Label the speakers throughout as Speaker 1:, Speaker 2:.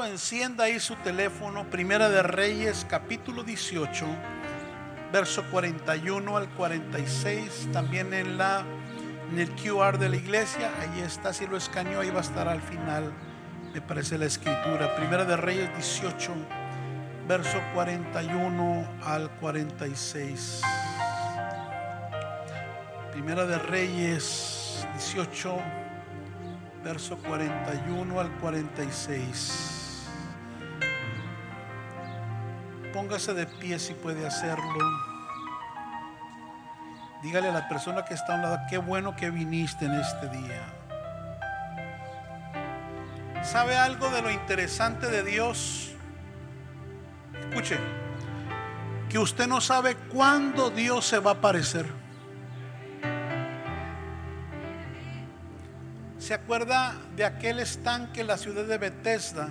Speaker 1: o encienda ahí su teléfono, Primera de Reyes, capítulo 18, verso 41 al 46, también en la en el QR de la iglesia, ahí está, si lo escaneó, ahí va a estar al final, me parece la escritura. Primera de Reyes 18, verso 41 al 46. Primera de Reyes 18, verso 41 al 46. Póngase de pie si puede hacerlo. Dígale a la persona que está a un lado, qué bueno que viniste en este día. ¿Sabe algo de lo interesante de Dios? Escuche, que usted no sabe cuándo Dios se va a aparecer. ¿Se acuerda de aquel estanque en la ciudad de Bethesda,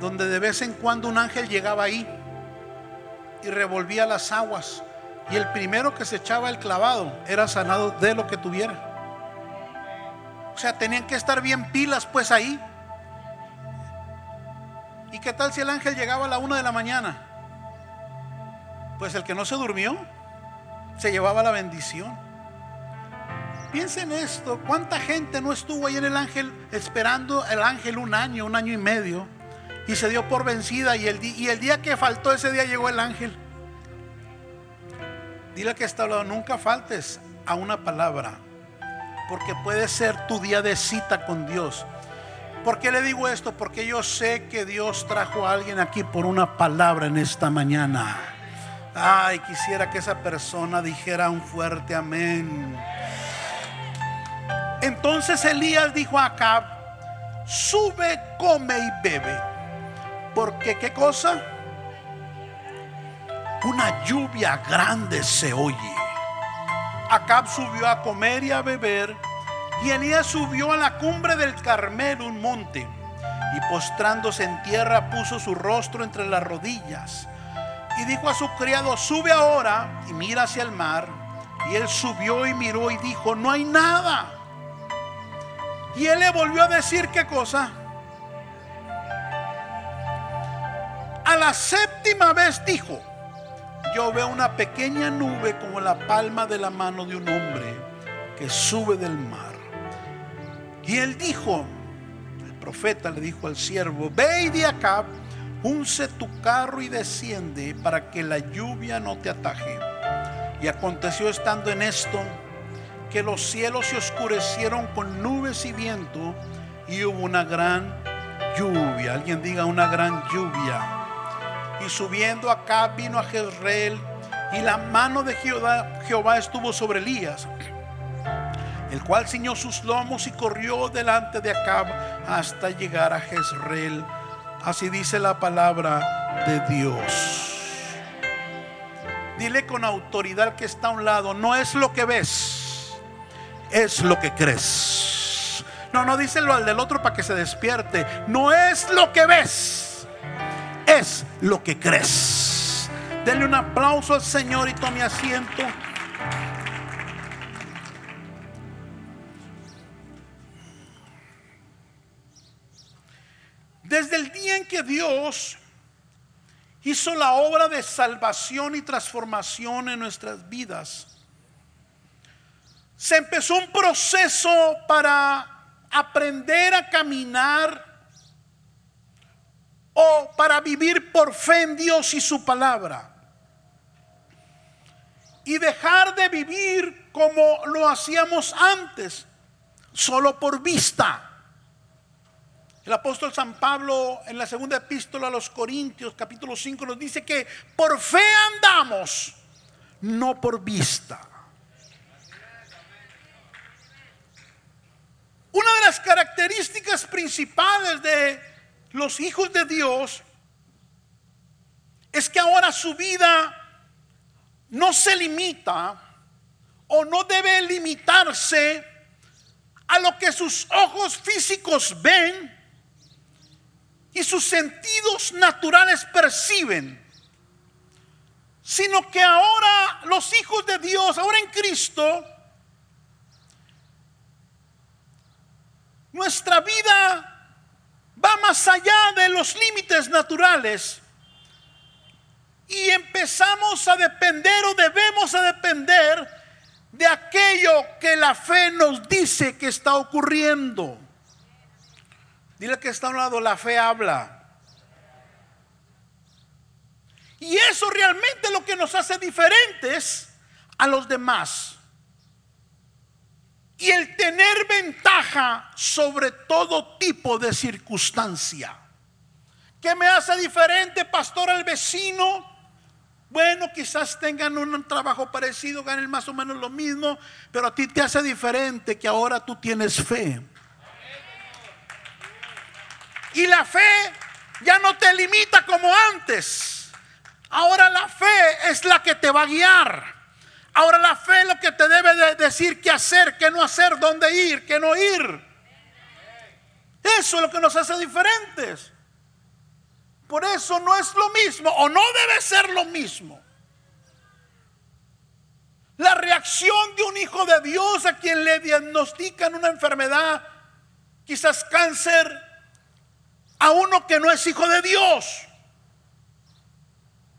Speaker 1: donde de vez en cuando un ángel llegaba ahí y revolvía las aguas? Y el primero que se echaba el clavado era sanado de lo que tuviera. O sea, tenían que estar bien pilas pues ahí. ¿Y qué tal si el ángel llegaba a la una de la mañana? Pues el que no se durmió se llevaba la bendición. Piensen esto, ¿cuánta gente no estuvo ahí en el ángel esperando el ángel un año, un año y medio? Y se dio por vencida y el, día que faltó ese día llegó el ángel. Dile que está hablando, nunca faltes a una palabra, porque puede ser tu día de cita con Dios. ¿Por qué le digo esto? Porque yo sé que Dios trajo a alguien aquí por una palabra en esta mañana. Ay, quisiera que esa persona dijera un fuerte amén. Entonces Elías dijo a Acab, sube, come y bebe. Porque qué cosa? una lluvia grande se oye. Acab subió a comer y a beber, y Elías subió a la cumbre del Carmelo, un monte, y postrándose en tierra puso su rostro entre las rodillas, y dijo a su criado, sube ahora y mira hacia el mar. Y él subió y miró y dijo, no hay nada. Y él le volvió a decir qué cosa. A la séptima vez dijo, yo veo una pequeña nube como la palma de la mano de un hombre que sube del mar. Y él dijo, el profeta le dijo al siervo, ve y de acá, unce tu carro y desciende para que la lluvia no te ataje. Y aconteció estando en esto que los cielos se oscurecieron con nubes y viento y hubo una gran lluvia. Alguien diga una gran lluvia y subiendo acá vino a Jezreel y la mano de Jehová, estuvo sobre Elías, el cual ciñó sus lomos y corrió delante de Acab hasta llegar a Jezreel. Así dice la palabra de Dios. Dile con autoridad que está a un lado, no es lo que ves, es lo que crees. No, no díselo al del otro para que se despierte. No es lo que ves es lo que crees. Denle un aplauso al Señor y tome asiento. Desde el día en que Dios hizo la obra de salvación y transformación en nuestras vidas, se empezó un proceso para aprender a caminar o para vivir por fe en Dios y su palabra. Y dejar de vivir como lo hacíamos antes, solo por vista. El apóstol San Pablo en la segunda epístola a los Corintios capítulo 5 nos dice que por fe andamos, no por vista. Una de las características principales de los hijos de Dios es que ahora su vida no se limita o no debe limitarse a lo que sus ojos físicos ven y sus sentidos naturales perciben, sino que ahora los hijos de Dios, ahora en Cristo, nuestra vida va más allá de los límites naturales y empezamos a depender o debemos a depender de aquello que la fe nos dice que está ocurriendo. Dile que está a un lado, la fe habla. Y eso realmente es lo que nos hace diferentes a los demás. Y el tener ventaja sobre todo tipo de circunstancia. ¿Qué me hace diferente, pastor, al vecino? Bueno, quizás tengan un trabajo parecido, ganen más o menos lo mismo, pero a ti te hace diferente que ahora tú tienes fe. Y la fe ya no te limita como antes. Ahora la fe es la que te va a guiar. Ahora la fe es lo que te debe de decir qué hacer, qué no hacer, dónde ir, qué no ir. Eso es lo que nos hace diferentes. Por eso no es lo mismo o no debe ser lo mismo. La reacción de un hijo de Dios a quien le diagnostican una enfermedad, quizás cáncer, a uno que no es hijo de Dios.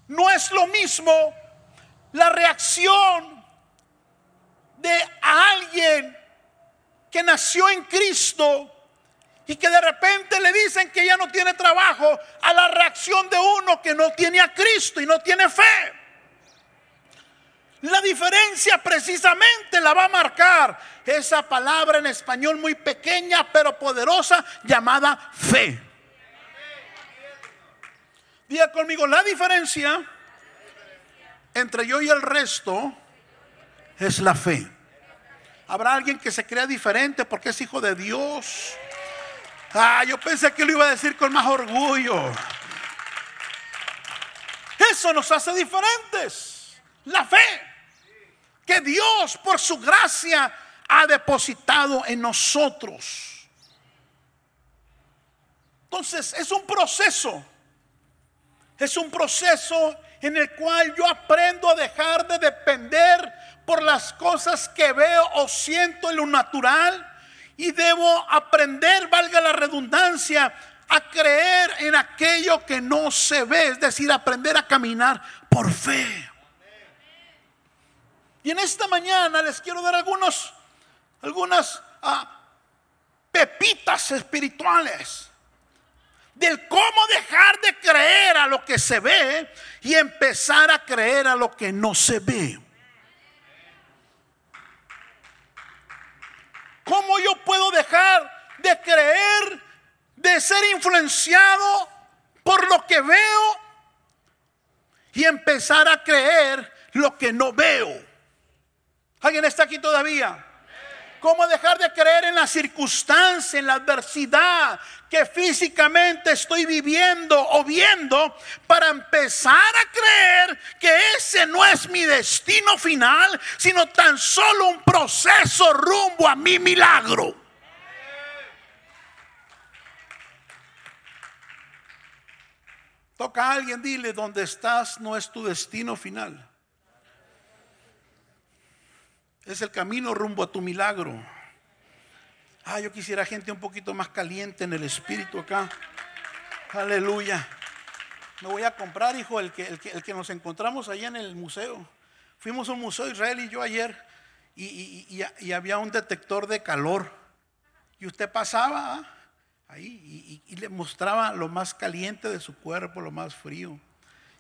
Speaker 1: No es lo mismo la reacción de alguien que nació en Cristo y que de repente le dicen que ya no tiene trabajo a la reacción de uno que no tiene a Cristo y no tiene fe. La diferencia precisamente la va a marcar esa palabra en español muy pequeña pero poderosa llamada fe. Diga conmigo, la diferencia entre yo y el resto es la fe. Habrá alguien que se crea diferente porque es hijo de Dios. Ah, yo pensé que lo iba a decir con más orgullo. Eso nos hace diferentes. La fe que Dios por su gracia ha depositado en nosotros. Entonces es un proceso es un proceso en el cual yo aprendo a dejar de depender por las cosas que veo o siento en lo natural y debo aprender, valga la redundancia, a creer en aquello que no se ve, es decir, aprender a caminar por fe. Y en esta mañana les quiero dar algunos, algunas ah, pepitas espirituales del cómo dejar de creer a lo que se ve y empezar a creer a lo que no se ve. ¿Cómo yo puedo dejar de creer, de ser influenciado por lo que veo y empezar a creer lo que no veo? ¿Alguien está aquí todavía? ¿Cómo dejar de creer en la circunstancia, en la adversidad que físicamente estoy viviendo o viendo para empezar a creer que ese no es mi destino final, sino tan solo un proceso rumbo a mi milagro? Toca a alguien, dile, donde estás no es tu destino final. Es el camino rumbo a tu milagro. Ah, yo quisiera gente un poquito más caliente en el espíritu acá. Aleluya. Me voy a comprar, hijo, el que, el que, nos encontramos allá en el museo. Fuimos a un museo Israel y yo ayer y, había un detector de calor. Y usted pasaba ¿ah? ahí y, le mostraba lo más caliente de su cuerpo, lo más frío.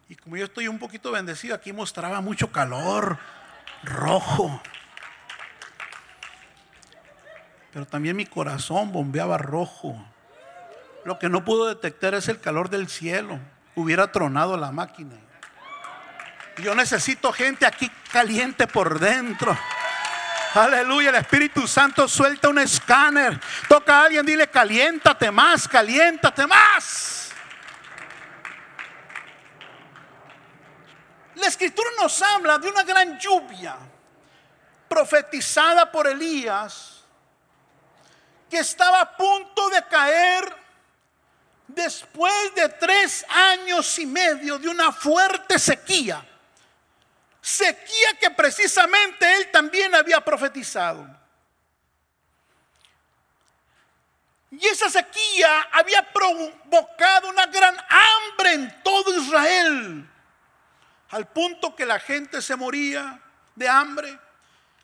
Speaker 1: Y como yo estoy un poquito bendecido, aquí mostraba mucho calor, rojo pero también mi corazón bombeaba rojo. Lo que no pudo detectar es el calor del cielo. Hubiera tronado la máquina. Yo necesito gente aquí caliente por dentro. Aleluya, el Espíritu Santo suelta un escáner. Toca a alguien, dile, caliéntate más, caliéntate más. La escritura nos habla de una gran lluvia profetizada por Elías que estaba a punto de caer después de tres años y medio de una fuerte sequía. Sequía que precisamente él también había profetizado. Y esa sequía había provocado una gran hambre en todo Israel, al punto que la gente se moría de hambre,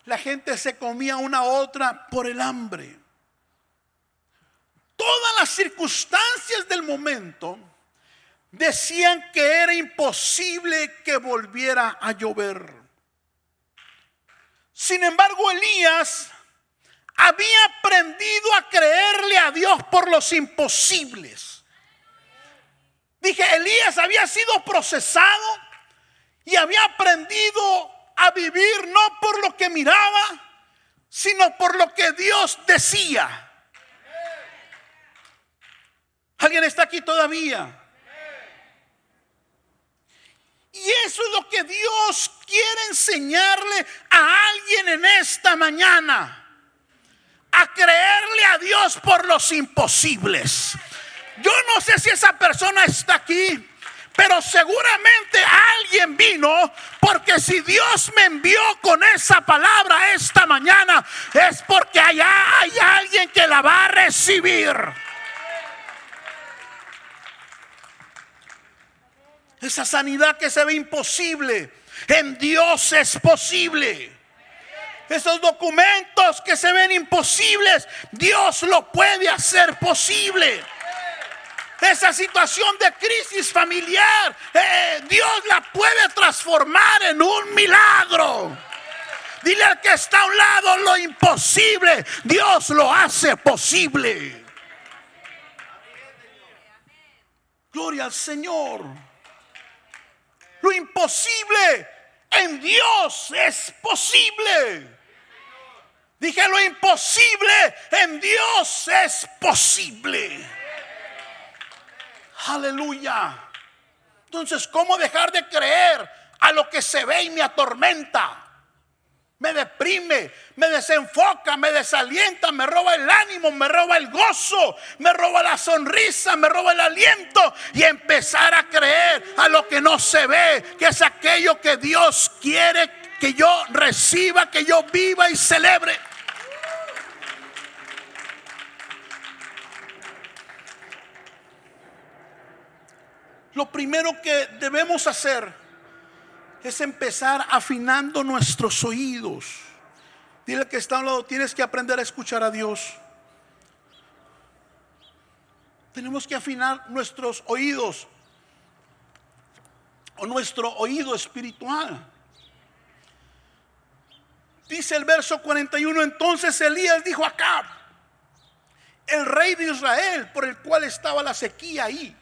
Speaker 1: la gente se comía una a otra por el hambre. Todas las circunstancias del momento decían que era imposible que volviera a llover. Sin embargo, Elías había aprendido a creerle a Dios por los imposibles. Dije, Elías había sido procesado y había aprendido a vivir no por lo que miraba, sino por lo que Dios decía. ¿Alguien está aquí todavía? Y eso es lo que Dios quiere enseñarle a alguien en esta mañana. A creerle a Dios por los imposibles. Yo no sé si esa persona está aquí. Pero seguramente alguien vino porque si Dios me envió con esa palabra esta mañana es porque allá hay alguien que la va a recibir. Esa sanidad que se ve imposible, en Dios es posible. Esos documentos que se ven imposibles, Dios lo puede hacer posible. Esa situación de crisis familiar, eh, Dios la puede transformar en un milagro. Dile al que está a un lado lo imposible, Dios lo hace posible. Gloria al Señor. Lo imposible en Dios es posible. Dije, lo imposible en Dios es posible. Aleluya. Entonces, ¿cómo dejar de creer a lo que se ve y me atormenta? Me deprime, me desenfoca, me desalienta, me roba el ánimo, me roba el gozo, me roba la sonrisa, me roba el aliento y empezar a creer a lo que no se ve, que es aquello que Dios quiere que yo reciba, que yo viva y celebre. Lo primero que debemos hacer es empezar afinando nuestros oídos. Dile que está a un lado, tienes que aprender a escuchar a Dios. Tenemos que afinar nuestros oídos o nuestro oído espiritual. Dice el verso 41, entonces Elías dijo acá, el rey de Israel por el cual estaba la sequía ahí,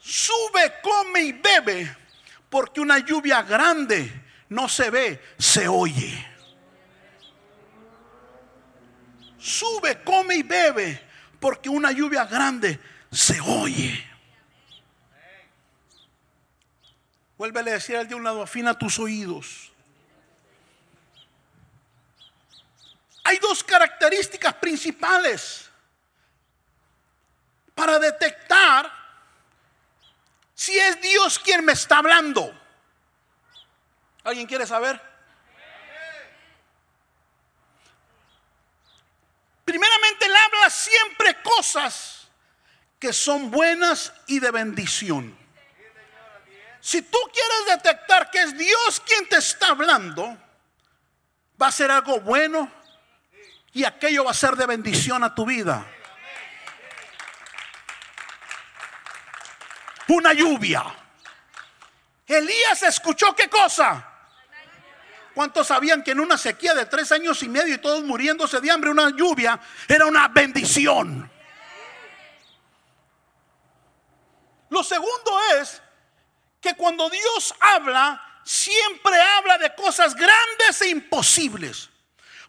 Speaker 1: sube, come y bebe, porque una lluvia grande no se ve, se oye. Sube, come y bebe, porque una lluvia grande se oye. Vuelve a decir al de un lado, afina tus oídos. Hay dos características principales para detectar si es Dios quien me está hablando. ¿Alguien quiere saber? Primeramente, Él habla siempre cosas que son buenas y de bendición. Si tú quieres detectar que es Dios quien te está hablando, va a ser algo bueno y aquello va a ser de bendición a tu vida. Una lluvia. Elías escuchó qué cosa. ¿Cuántos sabían que en una sequía de tres años y medio y todos muriéndose de hambre, una lluvia era una bendición? Lo segundo es que cuando Dios habla, siempre habla de cosas grandes e imposibles.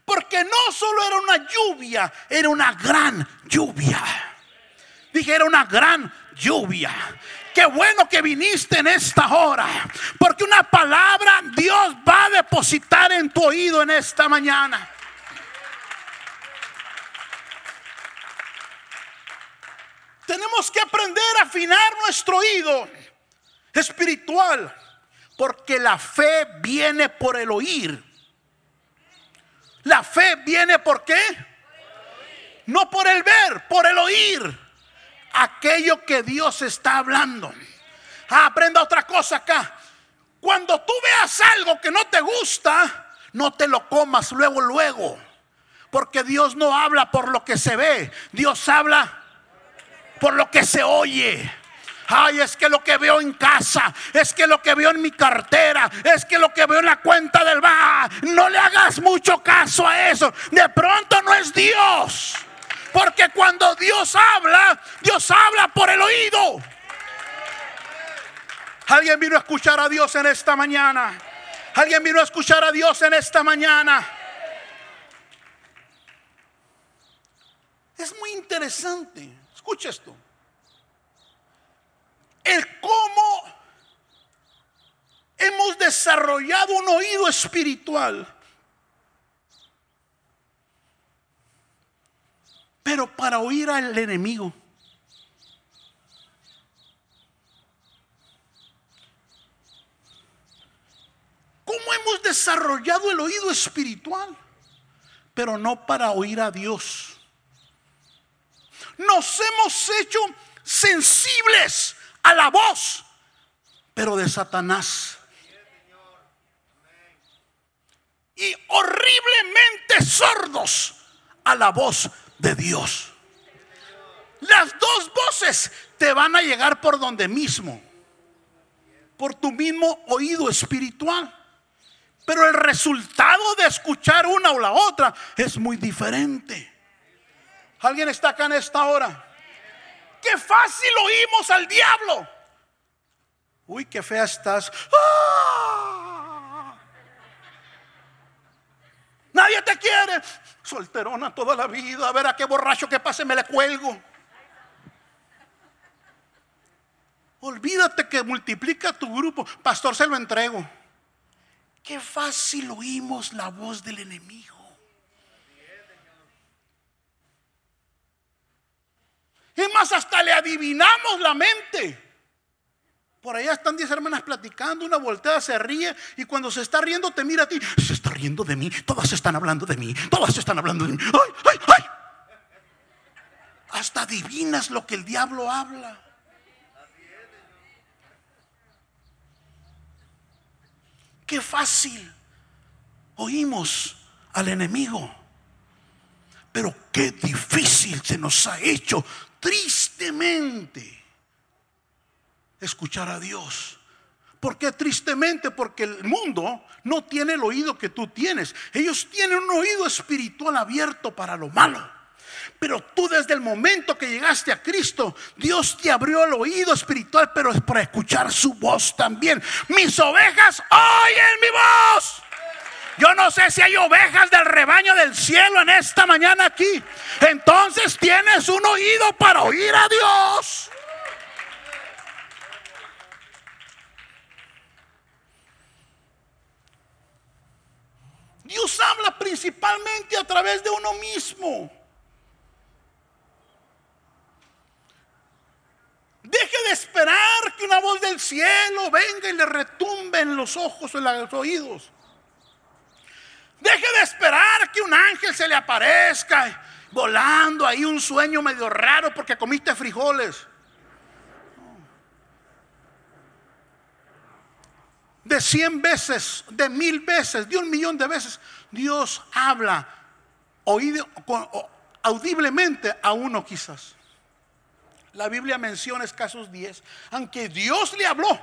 Speaker 1: Porque no solo era una lluvia, era una gran lluvia. Dije, era una gran lluvia. Qué bueno que viniste en esta hora. Porque una palabra Dios va a depositar en tu oído en esta mañana. Tenemos que aprender a afinar nuestro oído espiritual. Porque la fe viene por el oír. La fe viene por qué? No por el ver, por el oír. Aquello que Dios está hablando. Ah, aprenda otra cosa acá. Cuando tú veas algo que no te gusta, no te lo comas luego, luego. Porque Dios no habla por lo que se ve. Dios habla por lo que se oye. Ay, es que lo que veo en casa, es que lo que veo en mi cartera, es que lo que veo en la cuenta del bar. No le hagas mucho caso a eso. De pronto no es Dios. Porque cuando Dios habla, Dios habla por el oído. Alguien vino a escuchar a Dios en esta mañana. Alguien vino a escuchar a Dios en esta mañana. Es muy interesante. Escucha esto. El cómo hemos desarrollado un oído espiritual. Pero para oír al enemigo. ¿Cómo hemos desarrollado el oído espiritual? Pero no para oír a Dios. Nos hemos hecho sensibles a la voz, pero de Satanás. Y horriblemente sordos a la voz de Dios. Las dos voces te van a llegar por donde mismo, por tu mismo oído espiritual. Pero el resultado de escuchar una o la otra es muy diferente. ¿Alguien está acá en esta hora? Qué fácil oímos al diablo. Uy, qué fea estás. ¡Ah! Nadie te Solterona toda la vida. A ver a qué borracho que pase me le cuelgo. Olvídate que multiplica tu grupo. Pastor, se lo entrego. Qué fácil oímos la voz del enemigo. Es más, hasta le adivinamos la mente. Por allá están diez hermanas platicando, una voltea se ríe y cuando se está riendo te mira a ti. Se está riendo de mí, todas están hablando de mí, todas están hablando de mí. ¡Ay, ay, ay! Hasta adivinas lo que el diablo habla. Qué fácil oímos al enemigo. Pero qué difícil se nos ha hecho tristemente escuchar a Dios. ¿Por qué tristemente? Porque el mundo no tiene el oído que tú tienes. Ellos tienen un oído espiritual abierto para lo malo. Pero tú desde el momento que llegaste a Cristo, Dios te abrió el oído espiritual, pero es para escuchar su voz también. Mis ovejas oyen mi voz. Yo no sé si hay ovejas del rebaño del cielo en esta mañana aquí. Entonces tienes un oído para oír a Dios. Dios habla principalmente a través de uno mismo. Deje de esperar que una voz del cielo venga y le retumbe en los ojos o en los oídos. Deje de esperar que un ángel se le aparezca volando ahí un sueño medio raro porque comiste frijoles. De cien veces, de mil veces, de un millón de veces, Dios habla audiblemente a uno quizás. La Biblia menciona escasos 10, aunque Dios le habló.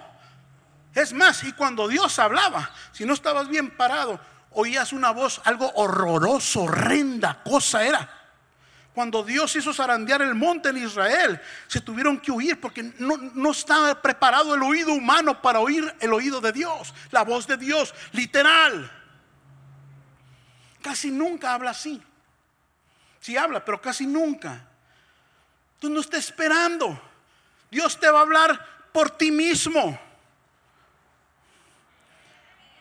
Speaker 1: Es más, y cuando Dios hablaba, si no estabas bien parado, oías una voz, algo horroroso, horrenda cosa era. Cuando Dios hizo zarandear el monte en Israel, se tuvieron que huir porque no, no estaba preparado el oído humano para oír el oído de Dios, la voz de Dios, literal. Casi nunca habla así. Sí habla, pero casi nunca. Tú no estás esperando. Dios te va a hablar por ti mismo.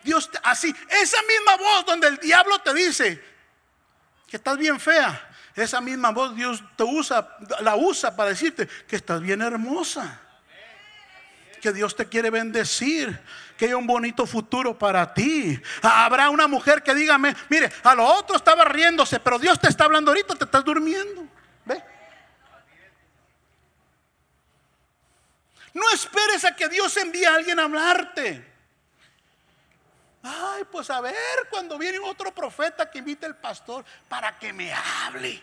Speaker 1: Dios así, esa misma voz donde el diablo te dice que estás bien fea, esa misma voz Dios te usa, la usa para decirte que estás bien hermosa. Que Dios te quiere bendecir, que hay un bonito futuro para ti. Habrá una mujer que dígame, mire, a lo otro estaba riéndose, pero Dios te está hablando ahorita, te estás durmiendo. ¿Ve? No esperes a que Dios envíe a alguien a hablarte. Ay, pues a ver, cuando viene otro profeta que invite al pastor para que me hable.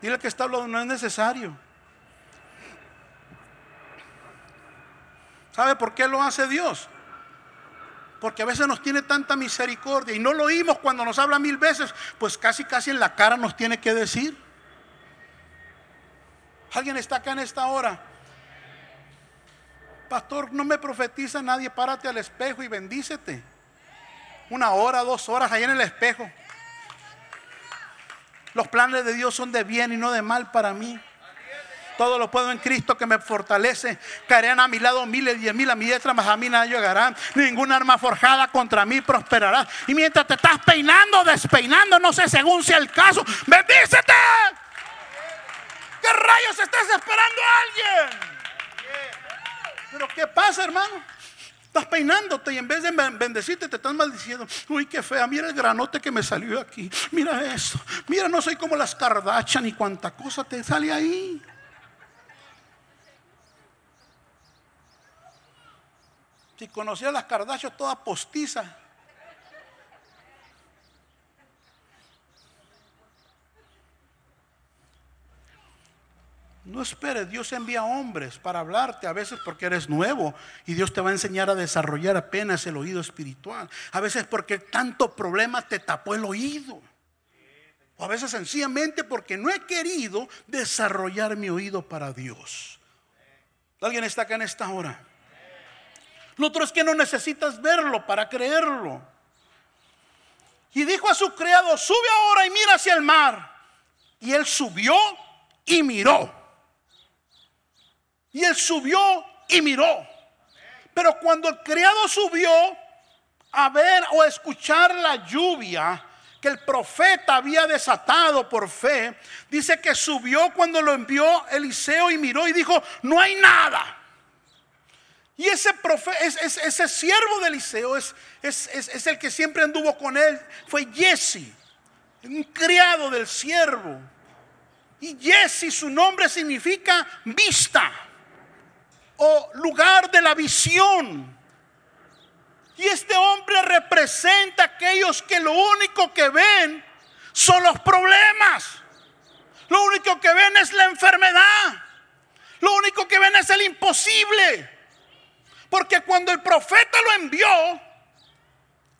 Speaker 1: Dile que está hablando, no es necesario. ¿Sabe por qué lo hace Dios? Porque a veces nos tiene tanta misericordia y no lo oímos cuando nos habla mil veces, pues casi casi en la cara nos tiene que decir. Alguien está acá en esta hora. Pastor, no me profetiza nadie, párate al espejo y bendícete. Una hora, dos horas ahí en el espejo. Los planes de Dios son de bien y no de mal para mí. Todo lo puedo en Cristo que me fortalece. Caerán a mi lado miles diez mil a mi diestra, más a mí nada llegarán. Ninguna arma forjada contra mí prosperará. Y mientras te estás peinando, despeinando, no sé según sea el caso, bendícete. ¿Qué rayos estás esperando a alguien? Pero ¿qué pasa, hermano? Estás peinándote y en vez de bendecirte te estás maldiciendo. Uy, qué fea, mira el granote que me salió aquí. Mira eso. Mira, no soy como las cardachas ni cuánta cosa te sale ahí. Si conocía las Kardashian todas postizas. No esperes, Dios envía hombres para hablarte, a veces porque eres nuevo y Dios te va a enseñar a desarrollar apenas el oído espiritual. A veces porque tanto problema te tapó el oído. O a veces sencillamente porque no he querido desarrollar mi oído para Dios. ¿Alguien está acá en esta hora? Lo otro es que no necesitas verlo para creerlo. Y dijo a su criado, sube ahora y mira hacia el mar. Y él subió y miró. Y él subió y miró. Pero cuando el criado subió a ver o a escuchar la lluvia que el profeta había desatado por fe, dice que subió cuando lo envió Eliseo y miró y dijo, no hay nada. Y ese, ese siervo de Eliseo es, es, el que siempre anduvo con él. Fue Jesse, un criado del siervo. Y Jesse, su nombre significa vista o lugar de la visión. Y este hombre representa a aquellos que lo único que ven son los problemas. Lo único que ven es la enfermedad. Lo único que ven es el imposible. Porque cuando el profeta lo envió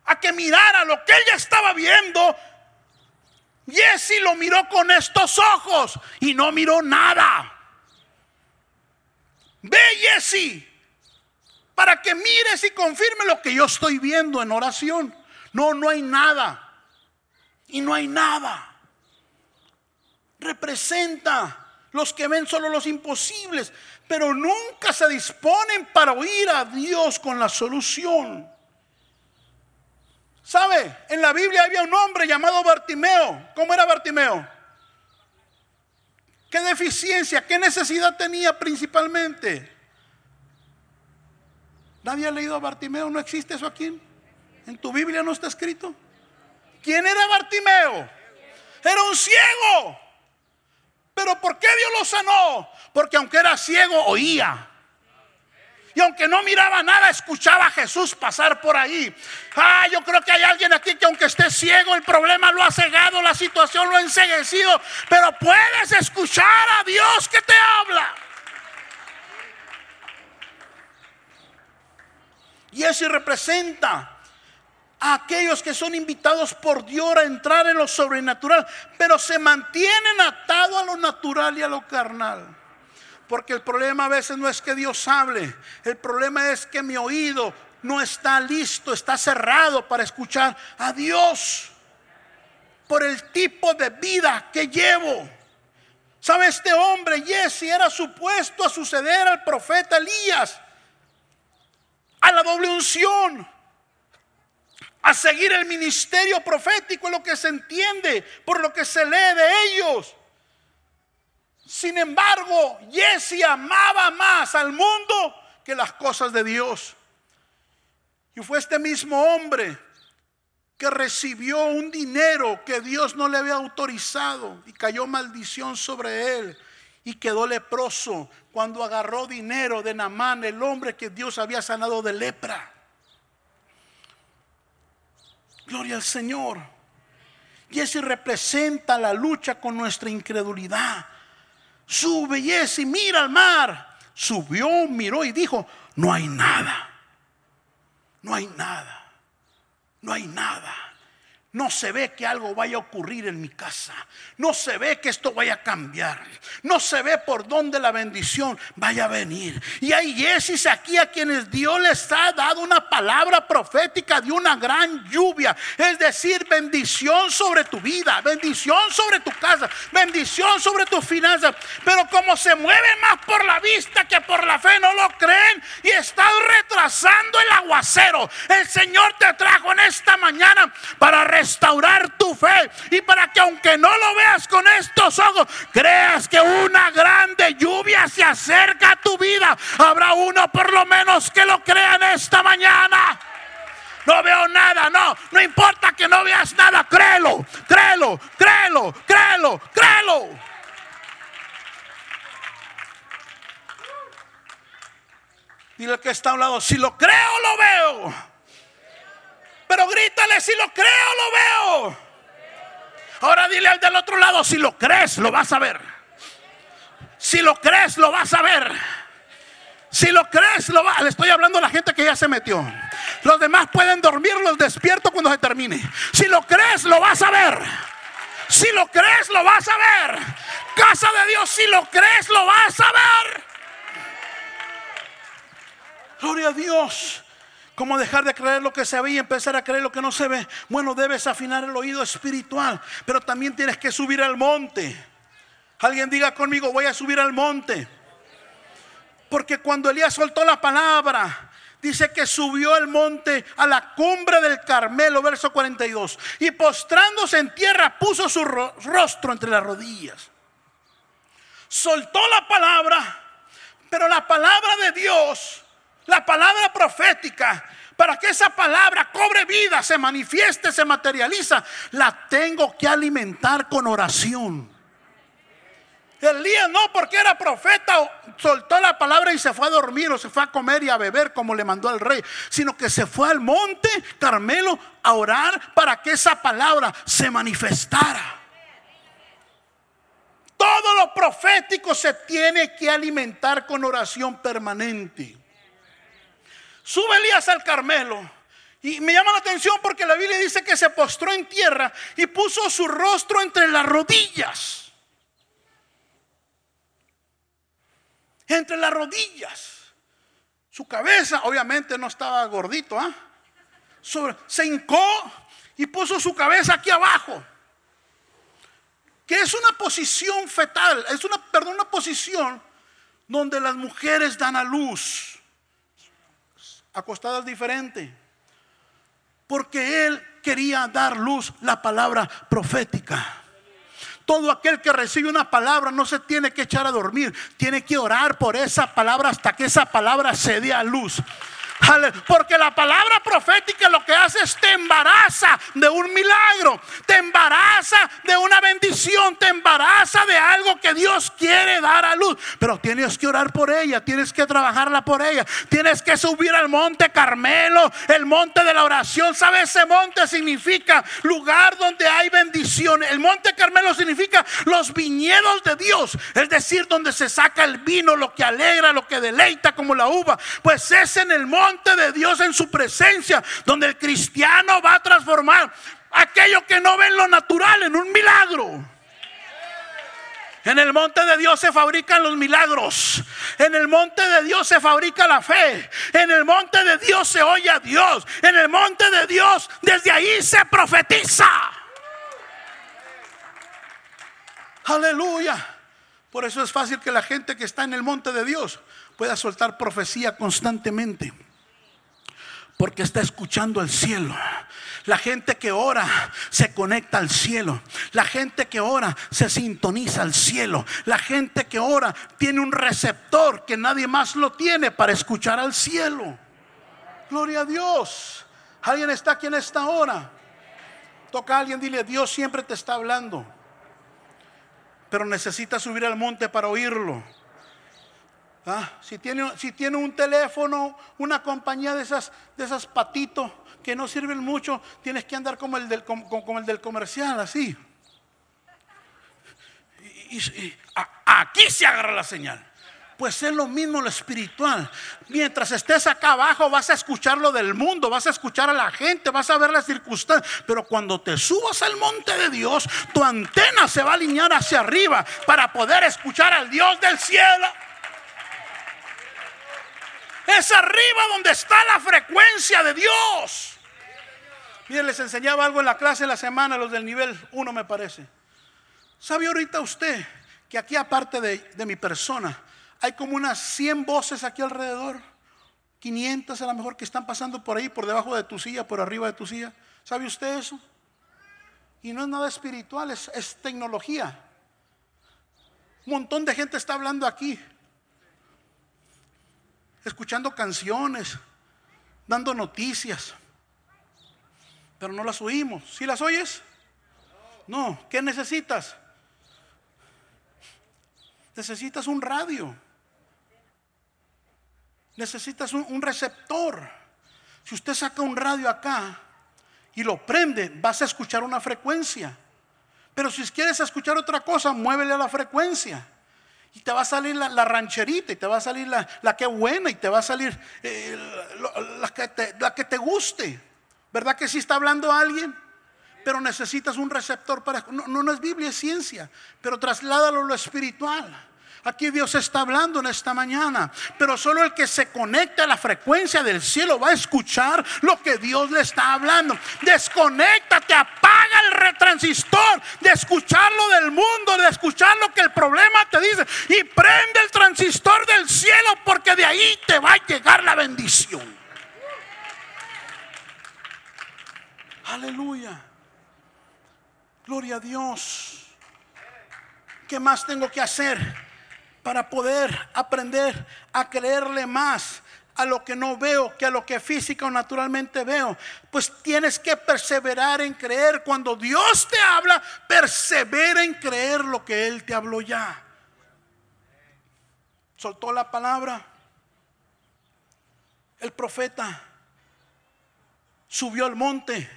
Speaker 1: a que mirara lo que ella estaba viendo, Jesse lo miró con estos ojos y no miró nada. Ve Jesse para que mires y confirme lo que yo estoy viendo en oración. No, no hay nada. Y no hay nada. Representa los que ven solo los imposibles pero nunca se disponen para oír a Dios con la solución. ¿Sabe? En la Biblia había un hombre llamado Bartimeo. ¿Cómo era Bartimeo? ¿Qué deficiencia, qué necesidad tenía principalmente? ¿Nadie ha leído a Bartimeo? ¿No existe eso aquí? ¿En tu Biblia no está escrito? ¿Quién era Bartimeo? Era un ciego. Pero ¿por qué Dios lo sanó? Porque aunque era ciego, oía. Y aunque no miraba nada, escuchaba a Jesús pasar por ahí. Ah, yo creo que hay alguien aquí que aunque esté ciego, el problema lo ha cegado, la situación lo ha enseguecido. Pero puedes escuchar a Dios que te habla. Y eso representa aquellos que son invitados por Dios a entrar en lo sobrenatural, pero se mantienen atados a lo natural y a lo carnal. Porque el problema a veces no es que Dios hable, el problema es que mi oído no está listo, está cerrado para escuchar a Dios por el tipo de vida que llevo. ¿Sabe este hombre, Jesse, era supuesto a suceder al profeta Elías, a la doble unción? a seguir el ministerio profético, es lo que se entiende, por lo que se lee de ellos. Sin embargo, Jesse amaba más al mundo que las cosas de Dios. Y fue este mismo hombre que recibió un dinero que Dios no le había autorizado y cayó maldición sobre él y quedó leproso cuando agarró dinero de Namán, el hombre que Dios había sanado de lepra. Gloria al Señor. Y ese representa la lucha con nuestra incredulidad. Sube y mira al mar. Subió, miró y dijo, no hay nada. No hay nada. No hay nada. No se ve que algo vaya a ocurrir en mi casa. No se ve que esto vaya a cambiar. No se ve por dónde la bendición vaya a venir. Y hay yesis aquí a quienes Dios les ha dado una palabra profética de una gran lluvia. Es decir, bendición sobre tu vida, bendición sobre tu casa, bendición sobre tus finanzas. Pero como se mueve más por la vista que por la fe, no lo creen y están retrasando el aguacero. El Señor te trajo en esta mañana para restaurar tu fe y para que aunque no lo veas con estos ojos, creas que una grande lluvia se acerca a tu vida. Habrá uno por lo menos que lo crea en esta mañana. No veo nada, no, no importa que no veas nada, créelo, créelo, créelo, créelo, créelo. Dile que está a un lado, si lo creo, lo veo. Pero grítale, si lo creo, lo veo. Ahora dile al del otro lado, si lo crees, lo vas a ver. Si lo crees, lo vas a ver. Si lo crees, lo va. Le estoy hablando a la gente que ya se metió. Los demás pueden dormir, los despierto cuando se termine. Si lo crees, lo vas a ver. Si lo crees, lo vas a ver. Casa de Dios, si lo crees, lo vas a ver. Gloria a Dios. ¿Cómo dejar de creer lo que se ve y empezar a creer lo que no se ve? Bueno, debes afinar el oído espiritual, pero también tienes que subir al monte. Alguien diga conmigo, voy a subir al monte. Porque cuando Elías soltó la palabra, dice que subió al monte a la cumbre del Carmelo, verso 42, y postrándose en tierra puso su rostro entre las rodillas. Soltó la palabra, pero la palabra de Dios la palabra profética, para que esa palabra cobre vida, se manifieste, se materializa, la tengo que alimentar con oración. Elías no porque era profeta, soltó la palabra y se fue a dormir o se fue a comer y a beber como le mandó al rey, sino que se fue al monte Carmelo a orar para que esa palabra se manifestara. Todo lo profético se tiene que alimentar con oración permanente. Sube Elías al Carmelo. Y me llama la atención porque la Biblia dice que se postró en tierra y puso su rostro entre las rodillas. Entre las rodillas. Su cabeza obviamente no estaba gordito. ¿ah? se hincó y puso su cabeza aquí abajo. Que es una posición fetal. Es una, perdón, una posición donde las mujeres dan a luz acostadas diferente. Porque Él quería dar luz la palabra profética. Todo aquel que recibe una palabra no se tiene que echar a dormir, tiene que orar por esa palabra hasta que esa palabra se dé a luz. Porque la palabra profética lo que hace es te embaraza de un milagro, te embaraza de una bendición, te embaraza de algo que Dios quiere dar a luz. Pero tienes que orar por ella, tienes que trabajarla por ella, tienes que subir al monte Carmelo, el monte de la oración. ¿Sabe? Ese monte significa lugar donde hay bendición. El monte Carmelo significa los viñedos de Dios, es decir, donde se saca el vino, lo que alegra, lo que deleita como la uva. Pues es en el monte de Dios en su presencia, donde el cristiano va a transformar aquello que no ve en lo natural en un milagro. En el monte de Dios se fabrican los milagros. En el monte de Dios se fabrica la fe. En el monte de Dios se oye a Dios. En el monte de Dios desde ahí se profetiza. Aleluya. Por eso es fácil que la gente que está en el monte de Dios pueda soltar profecía constantemente porque está escuchando el cielo. La gente que ora se conecta al cielo. La gente que ora se sintoniza al cielo. La gente que ora tiene un receptor que nadie más lo tiene para escuchar al cielo. Gloria a Dios. ¿Alguien está aquí en esta hora? Toca a alguien, dile, Dios siempre te está hablando. Pero necesitas subir al monte para oírlo. ¿Ah? Si, tiene, un teléfono, una compañía de esas, patitos que no sirven mucho, tienes que andar como el del, como, el del comercial, así. Y, aquí se agarra la señal. Pues es lo mismo lo espiritual. Mientras estés acá abajo vas a escuchar lo del mundo, vas a escuchar a la gente, vas a ver las circunstancias. Pero cuando te subas al monte de Dios, tu antena se va a alinear hacia arriba para poder escuchar al Dios del cielo. Es arriba donde está la frecuencia de Dios. Miren, les enseñaba algo en la clase de la semana, los del nivel 1 me parece. ¿Sabe ahorita usted que aquí aparte de, de, mi persona hay como unas 100 voces aquí alrededor? 500 a lo mejor que están pasando por ahí, por debajo de tu silla, por arriba de tu silla. ¿Sabe usted eso? Y no es nada espiritual, es, es tecnología. Un montón de gente está hablando aquí escuchando canciones, dando noticias, pero no las oímos. ¿Si las oyes? No. ¿Qué necesitas? Necesitas un radio. Necesitas un, un, receptor. Si usted saca un radio acá y lo prende, vas a escuchar una frecuencia. Pero si quieres escuchar otra cosa, muévele a la frecuencia. Y te va a salir la, rancherita, y te va a salir la, la, que buena, y te va a salir eh, la, que te, la que te guste. ¿Verdad que sí está hablando alguien? Pero necesitas un receptor para... No, no, no es Biblia, es ciencia, pero trasládalo a lo espiritual. Aquí Dios está hablando en esta mañana. Pero solo el que se conecta a la frecuencia del cielo va a escuchar lo que Dios le está hablando. Desconéctate, apaga el retransistor de escucharlo del mundo, de escuchar lo que el problema te dice. Y prende el transistor del cielo porque de ahí te va a llegar la bendición. Aleluya. Gloria a Dios. ¿Qué más tengo que hacer? Para poder aprender a creerle más a lo que no veo que a lo que física o naturalmente veo. Pues tienes que perseverar en creer. Cuando Dios te habla, persevera en creer lo que Él te habló ya. Soltó la palabra. El profeta subió al monte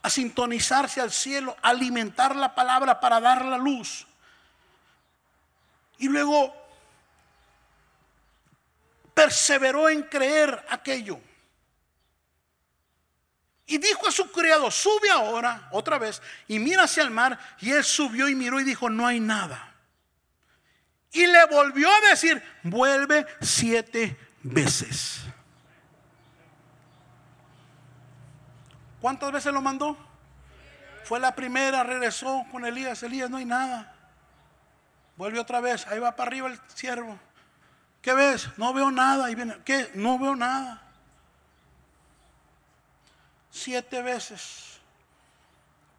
Speaker 1: a sintonizarse al cielo, a alimentar la palabra para dar la luz. Y luego perseveró en creer aquello. Y dijo a su criado, sube ahora, otra vez, y mira hacia el mar. Y él subió y miró y dijo, no hay nada. Y le volvió a decir, vuelve siete veces. ¿Cuántas veces lo mandó? Fue la primera, regresó con Elías. Elías, no hay nada. Vuelve otra vez, ahí va para arriba el siervo. ¿Qué ves? No veo nada. Y viene, ¿qué? No veo nada. Siete veces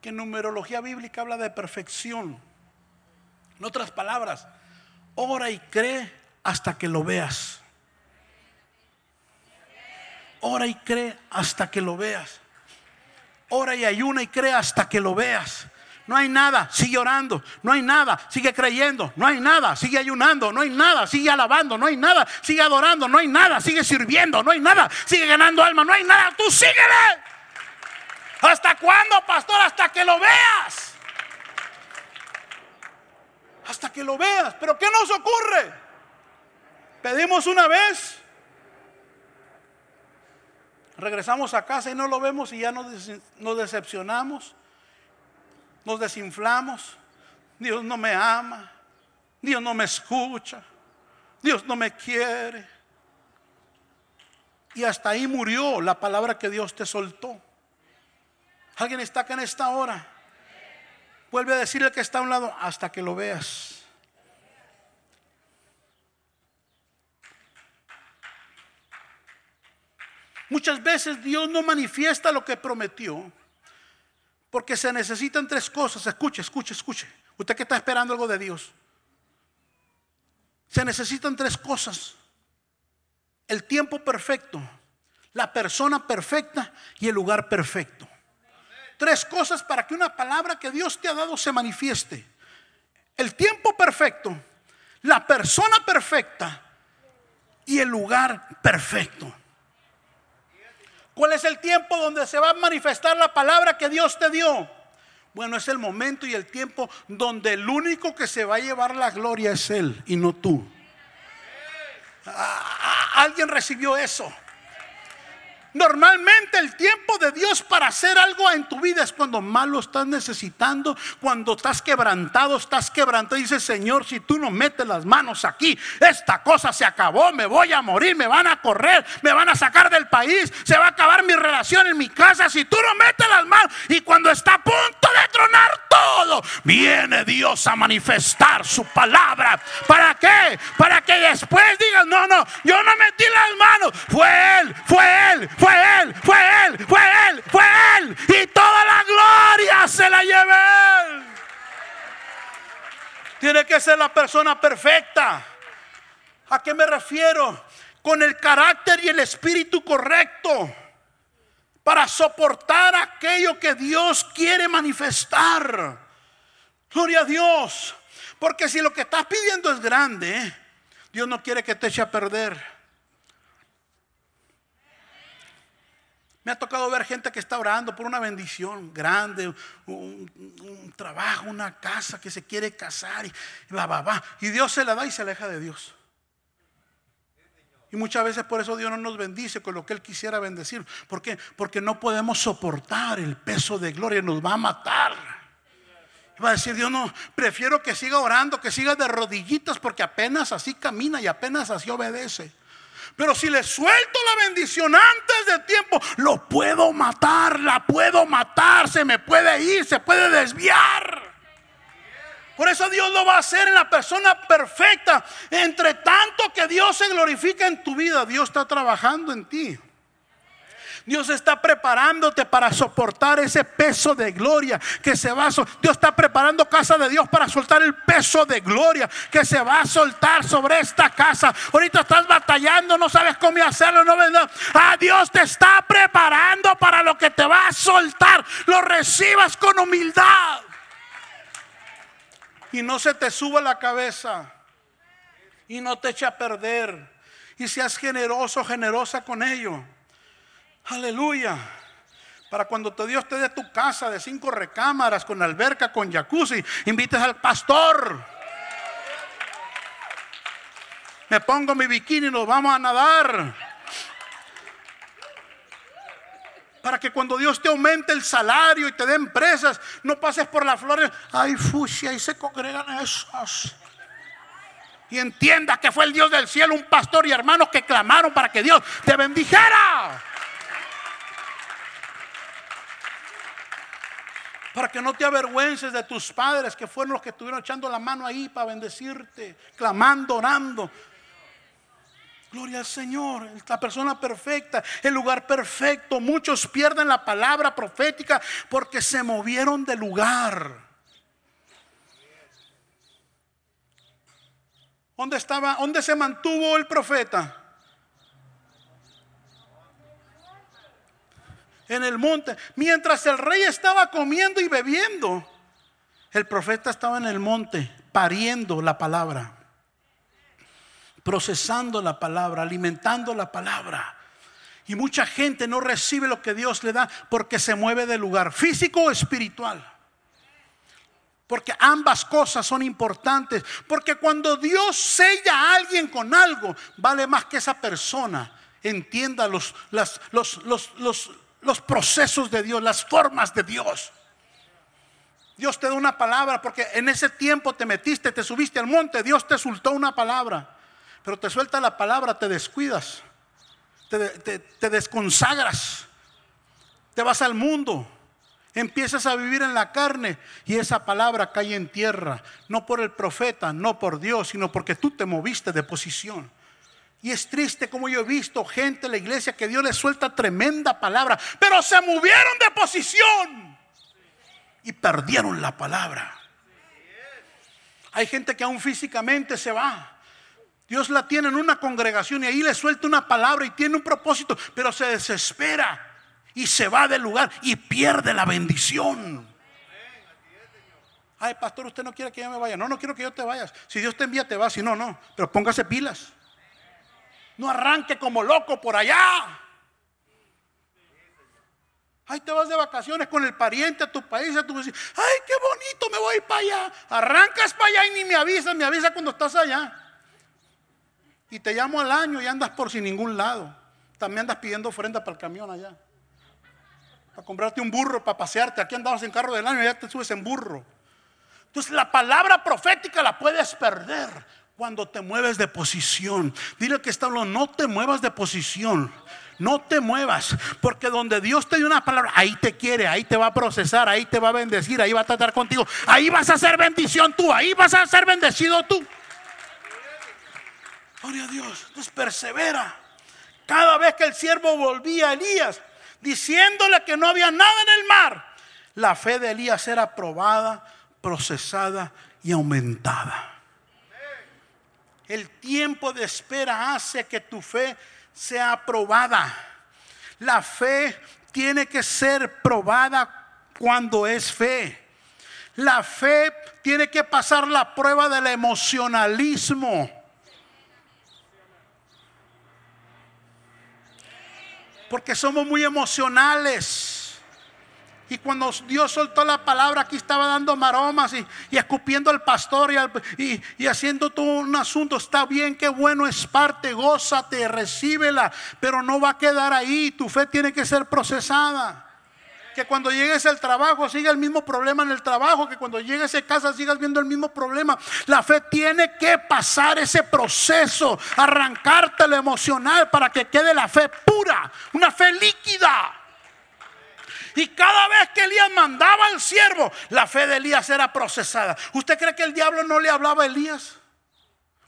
Speaker 1: que numerología bíblica habla de perfección. En otras palabras, ora y cree hasta que lo veas. Ora y cree hasta que lo veas. Ora y ayuna y cree hasta que lo veas. No hay nada, sigue orando. No hay nada, sigue creyendo. No hay nada, sigue ayunando. No hay nada, sigue alabando. No hay nada, sigue adorando. No hay nada, sigue sirviendo. No hay nada, sigue ganando alma. No hay nada, tú síguele. ¿Hasta cuándo, pastor? Hasta que lo veas. Hasta que lo veas. Pero ¿qué nos ocurre? Pedimos una vez. Regresamos a casa y no lo vemos y ya nos, nos decepcionamos nos desinflamos. Dios no me ama. Dios no me escucha. Dios no me quiere. Y hasta ahí murió la palabra que Dios te soltó. Alguien está acá en esta hora. Vuelve a decirle que está a un lado hasta que lo veas. Muchas veces Dios no manifiesta lo que prometió porque se necesitan tres cosas. Escuche, escuche, escuche. Usted que está esperando algo de Dios. Se necesitan tres cosas. El tiempo perfecto, la persona perfecta y el lugar perfecto. Tres cosas para que una palabra que Dios te ha dado se manifieste. El tiempo perfecto, la persona perfecta y el lugar perfecto. ¿Cuál es el tiempo donde se va a manifestar la palabra que Dios te dio? Bueno, es el momento y el tiempo donde el único que se va a llevar la gloria es Él y no tú. Alguien recibió eso. Normalmente el tiempo de Dios para hacer algo en tu vida es cuando más lo estás necesitando, cuando estás quebrantado, estás quebrantado. Dice Señor, si tú no metes las manos aquí, esta cosa se acabó, me voy a morir, me van a correr, me van a sacar del país, se va a acabar mi relación en mi casa. Si tú no metes las manos y cuando está a punto de tronar todo, viene Dios a manifestar su palabra. ¿Para qué? Para que después digas, no, no, yo no metí las manos, fue Él, fue Él. Fue fue Él, fue Él, fue Él, fue Él. Y toda la gloria se la llevé Él. Tiene que ser la persona perfecta. ¿A qué me refiero? Con el carácter y el espíritu correcto para soportar aquello que Dios quiere manifestar. Gloria a Dios. Porque si lo que estás pidiendo es grande, Dios no quiere que te eche a perder. Me ha tocado ver gente que está orando por una bendición grande, un, trabajo, una casa, que se quiere casar y va, va, va. Y Dios se la da y se aleja de Dios. Y muchas veces por eso Dios no nos bendice con lo que Él quisiera bendecir. ¿Por qué? Porque no podemos soportar el peso de gloria, nos va a matar. Va a decir Dios, no, prefiero que siga orando, que siga de rodillitas, porque apenas así camina y apenas así obedece. Pero si le suelto la bendición antes de tiempo, lo puedo matar, la puedo matar, se me puede ir, se puede desviar. Por eso Dios lo va a hacer en la persona perfecta. Entre tanto que Dios se glorifica en tu vida, Dios está trabajando en ti. Dios está preparándote para soportar ese peso de gloria que se va a Dios está preparando casa de Dios para soltar el peso de gloria que se va a soltar sobre esta casa. Ahorita estás batallando, no sabes cómo hacerlo, no. Ah, Dios te está preparando para lo que te va a soltar. Lo recibas con humildad. Y no se te suba la cabeza. Y no te eche a perder. Y seas generoso, generosa con ello. Aleluya. Para cuando te Dios te dé tu casa de cinco recámaras, con alberca, con jacuzzi, invites al pastor. Me pongo mi bikini y nos vamos a nadar. Para que cuando Dios te aumente el salario y te dé empresas, no pases por las flores. Ay, fusia, ahí se congregan esos. Y entiendas que fue el Dios del cielo, un pastor y hermanos que clamaron para que Dios te bendijera. Para que no te avergüences de tus padres que fueron los que estuvieron echando la mano ahí para bendecirte, clamando, orando. Gloria al Señor, la persona perfecta, el lugar perfecto. Muchos pierden la palabra profética porque se movieron de lugar. ¿Dónde estaba? ¿Dónde se mantuvo el profeta? En el monte. Mientras el rey estaba comiendo y bebiendo, el profeta estaba en el monte pariendo la palabra, procesando la palabra, alimentando la palabra. Y mucha gente no recibe lo que Dios le da porque se mueve de lugar físico o espiritual. Porque ambas cosas son importantes. Porque cuando Dios sella a alguien con algo, vale más que esa persona entienda los, los, los, los los procesos de Dios, las formas de Dios. Dios te da una palabra porque en ese tiempo te metiste, te subiste al monte, Dios te soltó una palabra, pero te suelta la palabra, te descuidas, te, desconsagras, te vas al mundo, empiezas a vivir en la carne y esa palabra cae en tierra, no por el profeta, no por Dios, sino porque tú te moviste de posición. Y es triste como yo he visto gente en la iglesia que Dios le suelta tremenda palabra, pero se movieron de posición y perdieron la palabra. Hay gente que aún físicamente se va. Dios la tiene en una congregación y ahí le suelta una palabra y tiene un propósito, pero se desespera y se va del lugar y pierde la bendición. Ay, pastor, usted no quiere que yo me vaya. No, no quiero que yo te vayas. Si Dios te envía, te vas. Si no, no. Pero póngase pilas. No arranque como loco por allá. Ahí te vas de vacaciones con el pariente a tu país, a tu vecino. Ay, qué bonito, me voy para allá. Arrancas para allá y ni me avisas, me avisa cuando estás allá. Y te llamo al año y andas por sin ningún lado. También andas pidiendo ofrenda para el camión allá. Para comprarte un burro, para pasearte. Aquí andabas en carro del año y ya te subes en burro. Entonces la palabra profética la puedes perder cuando te mueves de posición. Dile que está hablando, no te muevas de posición. No te muevas, porque donde Dios te dio una palabra, ahí te quiere, ahí te va a procesar, ahí te va a bendecir, ahí va a tratar contigo, ahí vas a ser bendición tú, ahí vas a ser bendecido tú. Gloria a Dios. Entonces persevera. Cada vez que el siervo volvía a Elías, diciéndole que no había nada en el mar, la fe de Elías era probada, procesada y aumentada. El tiempo de espera hace que tu fe sea probada. La fe tiene que ser probada cuando es fe. La fe tiene que pasar la prueba del emocionalismo. Porque somos muy emocionales. Y cuando Dios soltó la palabra, aquí estaba dando maromas y, escupiendo al pastor y, haciendo todo un asunto. Está bien, qué bueno es parte, gózate, recíbela, pero no va a quedar ahí. Tu fe tiene que ser procesada. Que cuando llegues al trabajo siga el mismo problema en el trabajo, que cuando llegues a casa sigas viendo el mismo problema. La fe tiene que pasar ese proceso, arrancarte lo emocional para que quede la fe pura, una fe líquida. Y cada vez que Elías mandaba al siervo, la fe de Elías era procesada. ¿Usted cree que el diablo no le hablaba a Elías?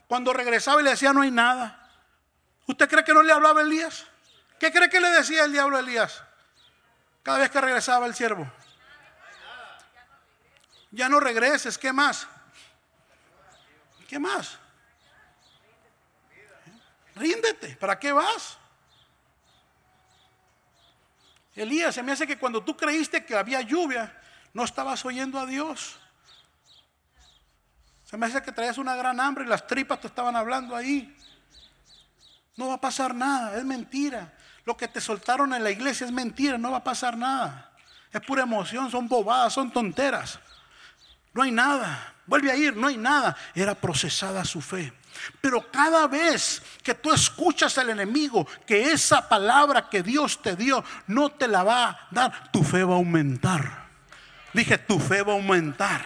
Speaker 1: Cuando regresaba y le decía no hay nada. ¿Usted cree que no le hablaba a Elías? ¿Qué cree que le decía el diablo a Elías? Cada vez que regresaba el siervo. Ya no regreses, ¿qué más? ¿Qué más? Ríndete, ¿para qué vas? Elías, se me hace que cuando tú creíste que había lluvia, no estabas oyendo a Dios. Se me hace que traías una gran hambre y las tripas te estaban hablando ahí. No va a pasar nada, es mentira. Lo que te soltaron en la iglesia es mentira, no va a pasar nada. Es pura emoción, son bobadas, son tonteras. No hay nada. Vuelve a ir, no hay nada. Era procesada su fe. Pero cada vez que tú escuchas al enemigo que esa palabra que Dios te dio no te la va a dar, tu fe va a aumentar. Dije, tu fe va a aumentar.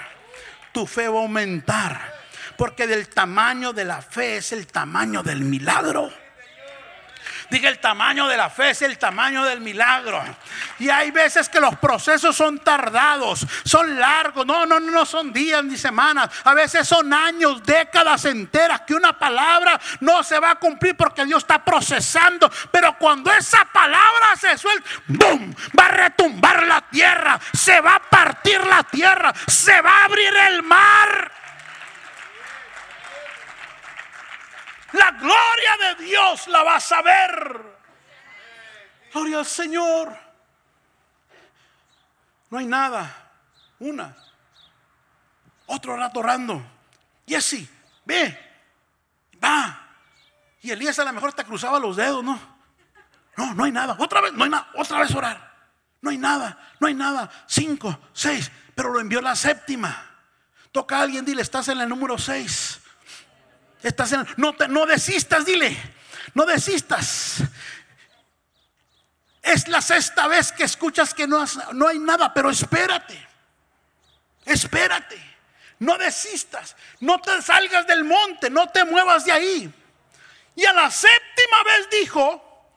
Speaker 1: Tu fe va a aumentar. Porque del tamaño de la fe es el tamaño del milagro. Diga, el tamaño de la fe es el tamaño del milagro. Y hay veces que los procesos son tardados, son largos. No, no, no son días ni semanas. A veces son años, décadas enteras que una palabra no se va a cumplir porque Dios está procesando. Pero cuando esa palabra se suelta, ¡boom! Va a retumbar la tierra, se va a partir la tierra, se va a abrir el mar. La gloria de Dios la vas a ver. Gloria al Señor. No hay nada. Una. Otro rato orando. Jesse, ve. Va. Y Elías a lo mejor te cruzaba los dedos, ¿no? No, no hay nada. Otra vez, no hay nada. Otra vez orar. No hay nada, no hay nada. Cinco, seis. Pero lo envió la séptima. Toca a alguien, dile, estás en el número seis. Estás no, no desistas, dile. No desistas. Es la sexta vez que escuchas que no, no hay nada, pero espérate. Espérate. No desistas. No te salgas del monte. No te muevas de ahí. Y a la séptima vez dijo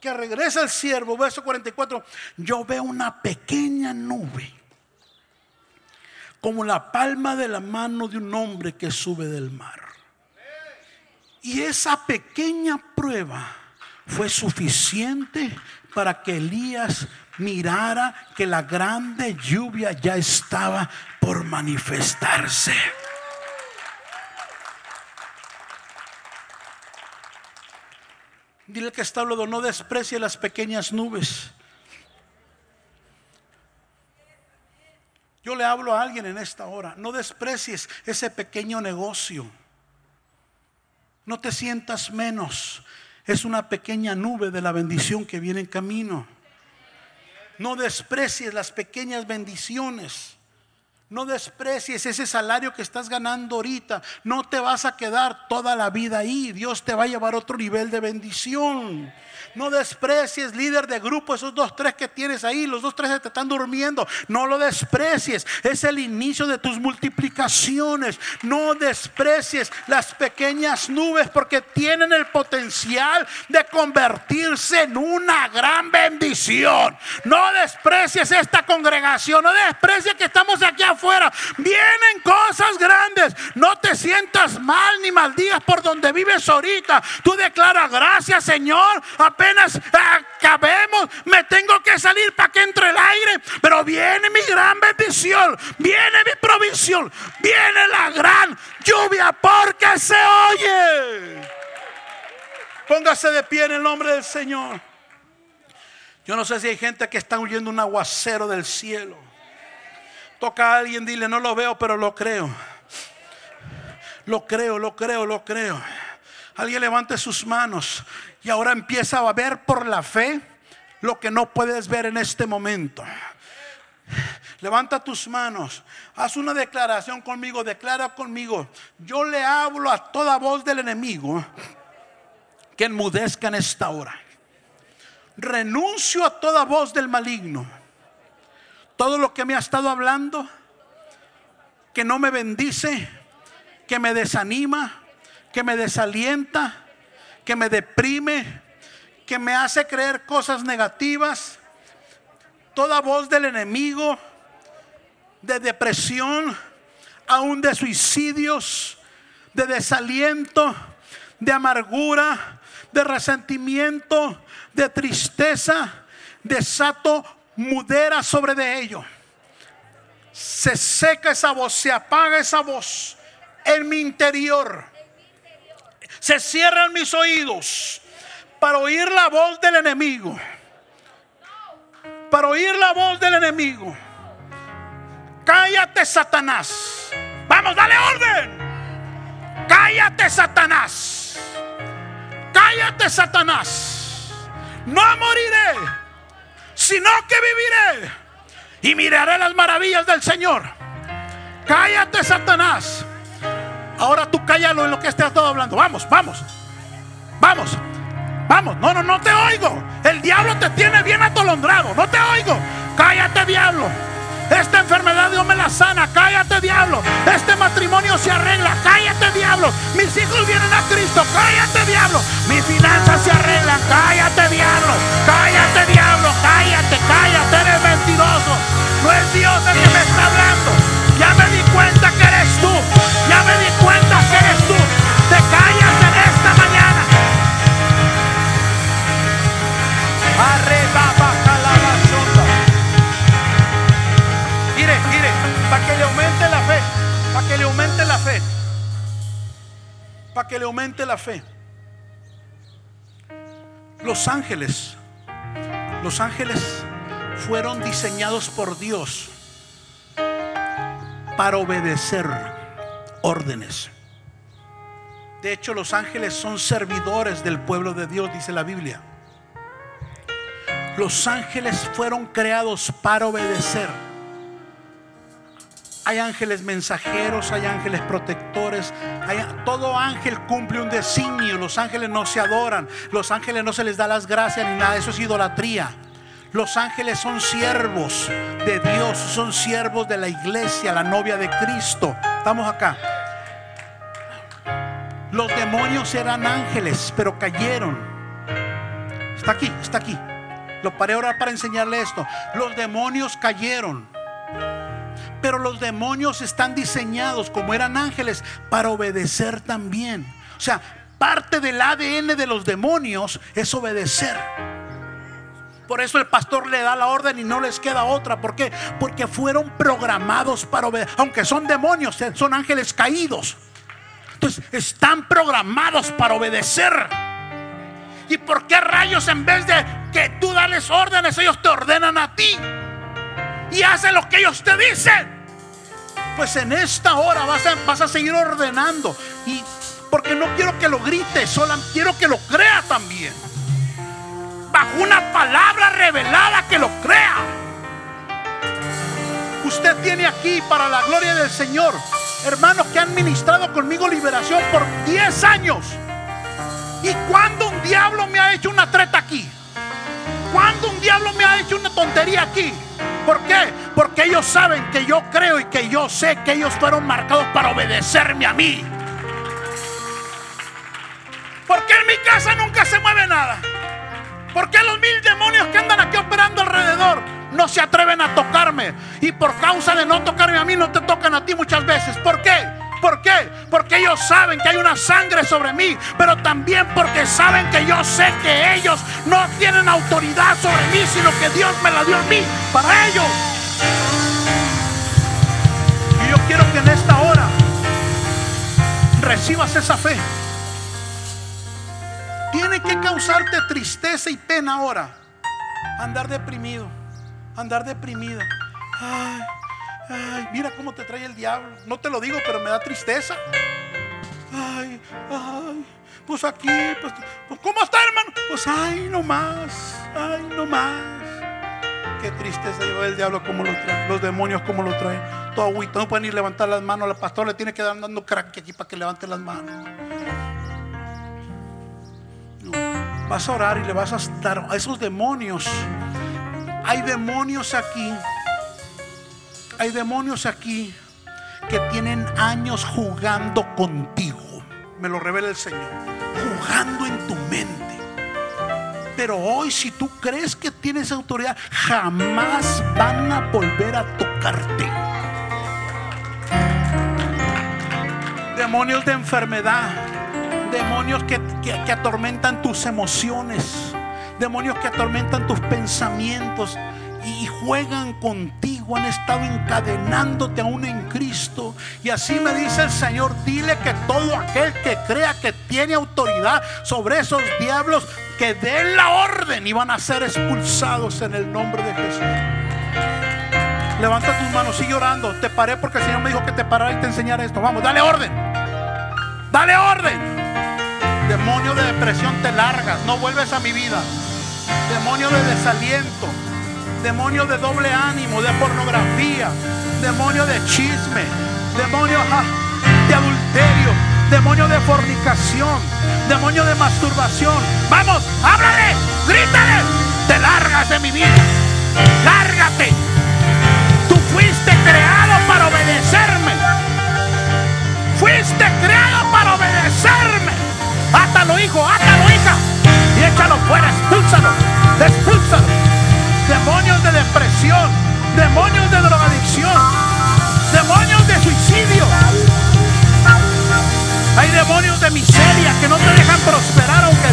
Speaker 1: que regresa el siervo, verso 44. Yo veo una pequeña nube como la palma de la mano de un hombre que sube del mar. Y esa pequeña prueba fue suficiente para que Elías mirara que la grande lluvia ya estaba por manifestarse. Dile que está hablando, no desprecie las pequeñas nubes. Yo le hablo a alguien en esta hora, no desprecies ese pequeño negocio No te sientas menos. Es una pequeña nube de la bendición que viene en camino. No desprecies las pequeñas bendiciones. No desprecies ese salario que estás ganando ahorita. No te vas a quedar toda la vida ahí. Dios te va a llevar a otro nivel de bendición. No desprecies, líder de grupo, esos dos, tres que tienes ahí. Los dos, tres que te están durmiendo. No lo desprecies. Es el inicio de tus multiplicaciones. No desprecies las pequeñas nubes porque tienen el potencial de convertirse en una gran bendición. No desprecies esta congregación. No desprecies que estamos aquí afuera. Vienen cosas grandes. No te sientas mal ni maldigas por donde vives ahorita. Tú declaras gracias, Señor apenas acabemos, me tengo que salir para que entre el aire. Pero viene mi gran bendición, viene mi provisión, viene la gran lluvia porque se oye. Póngase de pie en el nombre del Señor. Yo no sé si hay gente que está huyendo un aguacero del cielo. Toca a alguien, dile, no lo veo, pero lo creo. Lo creo, lo creo, lo creo. Alguien levante sus manos y ahora empieza a ver por la fe lo que no puedes ver en este momento. Levanta tus manos, haz una declaración conmigo, declara conmigo. Yo le hablo a toda voz del enemigo que enmudezca en esta hora. Renuncio a toda voz del maligno. Todo lo que me ha estado hablando, que no me bendice, que me desanima, que me desalienta, que me deprime, que me hace creer cosas negativas, toda voz del enemigo, de depresión, aún de suicidios, de desaliento, de amargura, de resentimiento, de tristeza, desato mudera sobre de ello. Se seca esa voz, se apaga esa voz en mi interior se cierran mis oídos para oír la voz del enemigo. Para oír la voz del enemigo. Cállate, Satanás. Vamos, dale orden. Cállate, Satanás. Cállate, Satanás. No moriré, sino que viviré y miraré las maravillas del Señor. Cállate, Satanás. Ahora tú cállalo en lo que estés todo hablando. Vamos, vamos. Vamos. Vamos. No, no, no te oigo. El diablo te tiene bien atolondrado. No te oigo. Cállate, diablo. Esta enfermedad Dios me la sana. Cállate, diablo. Este matrimonio se arregla. Cállate, diablo. Mis hijos vienen a Cristo. Cállate, diablo. Mis finanzas se arreglan. Cállate, diablo. Cállate, diablo. Cállate, cállate. Eres mentiroso. No es Dios el que me está hablando. Ya me di cuenta que eres tú. Ya me di Para que le aumente la fe. Los ángeles. Los ángeles fueron diseñados por Dios para obedecer órdenes. De hecho, los ángeles son servidores del pueblo de Dios, dice la Biblia. Los ángeles fueron creados para obedecer. Hay ángeles mensajeros, hay ángeles protectores. todo ángel cumple un designio. Los ángeles no se adoran. Los ángeles no se les da las gracias ni nada. Eso es idolatría. Los ángeles son siervos de Dios, son siervos de la iglesia, la novia de Cristo. Estamos acá. Los demonios eran ángeles, pero cayeron. Está aquí, está aquí. Lo paré ahora para enseñarle esto. Los demonios cayeron. Pero los demonios están diseñados como eran ángeles para obedecer también. O sea, parte del ADN de los demonios es obedecer. Por eso el pastor le da la orden y no les queda otra. ¿Por qué? Porque fueron programados para obedecer. Aunque son demonios, son ángeles caídos. Entonces están programados para obedecer. ¿Y por qué rayos en vez de que tú dales órdenes, ellos te ordenan a ti? Y hacen lo que ellos te dicen. Pues en esta hora vas a, vas a seguir ordenando. Y Porque no quiero que lo grite, solo quiero que lo crea también. Bajo una palabra revelada que lo crea. Usted tiene aquí para la gloria del Señor hermanos que han ministrado conmigo liberación por 10 años. ¿Y cuando un diablo me ha hecho una treta aquí? ¿Cuándo un diablo me ha hecho una tontería aquí? ¿Por qué? Porque ellos saben que yo creo y que yo sé que ellos fueron marcados para obedecerme a mí. Porque en mi casa nunca se mueve nada. Porque los mil demonios que andan aquí operando alrededor no se atreven a tocarme. Y por causa de no tocarme a mí, no te tocan a ti muchas veces. ¿Por qué? ¿Por qué? Porque ellos saben que hay una sangre sobre mí, pero también porque saben que yo sé que ellos no tienen autoridad sobre mí, sino que Dios me la dio a mí para ellos. Y yo quiero que en esta hora recibas esa fe. Tiene que causarte tristeza y pena ahora andar deprimido andar deprimida. Ay, ay, mira cómo te trae el diablo. No te lo digo, pero me da tristeza. Ay, ay, pues aquí, pues, pues ¿cómo está, hermano? Pues ay, no más, ay, no más. Qué tristeza lleva el diablo como lo trae, los demonios como lo traen. Todo agüito, no pueden a levantar las manos. La pastora le tiene que dar dando crack aquí para que levante las manos. Vas a orar y le vas a dar a esos demonios hay demonios aquí. Hay demonios aquí que tienen años jugando contigo. Me lo revela el Señor. Jugando en tu mente. Pero hoy si tú crees que tienes autoridad, jamás van a volver a tocarte. Demonios de enfermedad. Demonios que, que atormentan tus emociones demonios que atormentan tus pensamientos y juegan contigo, han estado encadenándote aún en Cristo. Y así me dice el Señor, dile que todo aquel que crea que tiene autoridad sobre esos diablos, que den la orden y van a ser expulsados en el nombre de Jesús. Levanta tus manos, sigue orando. Te paré porque el Señor me dijo que te parara y te enseñara esto. Vamos, dale orden. Dale orden. Demonio de depresión te largas, no vuelves a mi vida demonio de desaliento, demonio de doble ánimo, de pornografía, demonio de chisme, demonio de adulterio, demonio de fornicación, demonio de masturbación. Vamos, háblale, grítale, te largas de mi vida, lárgate. Tú fuiste creado para obedecerme. Fuiste creado para obedecerme. Átalo, hijo, átalo, hija y échalo fuera, expúlsalo, expúlsalo. Demonios de depresión, demonios de drogadicción, demonios de suicidio. Hay demonios de miseria que no te dejan prosperar aunque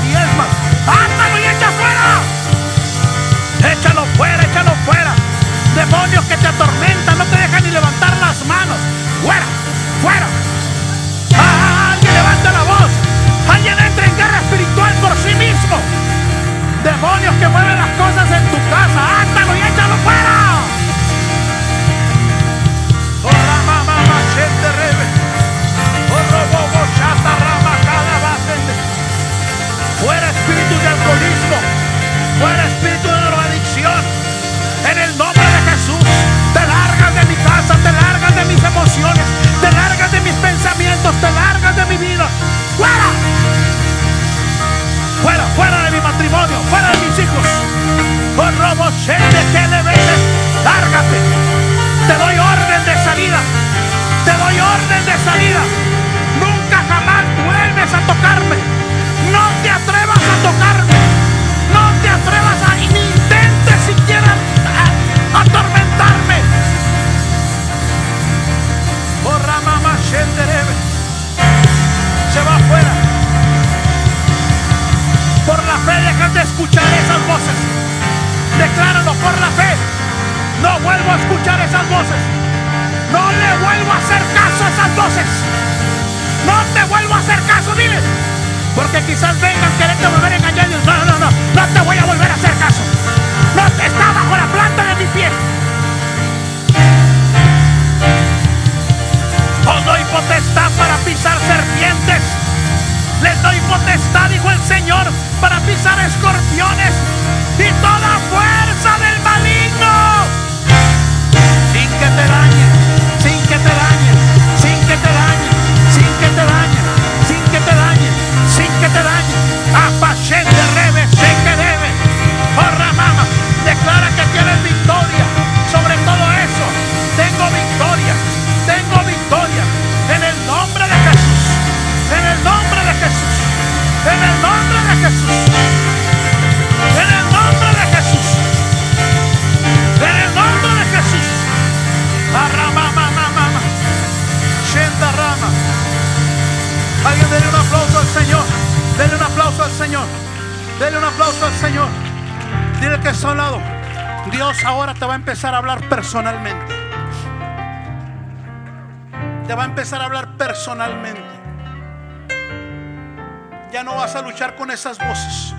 Speaker 1: con esas voces.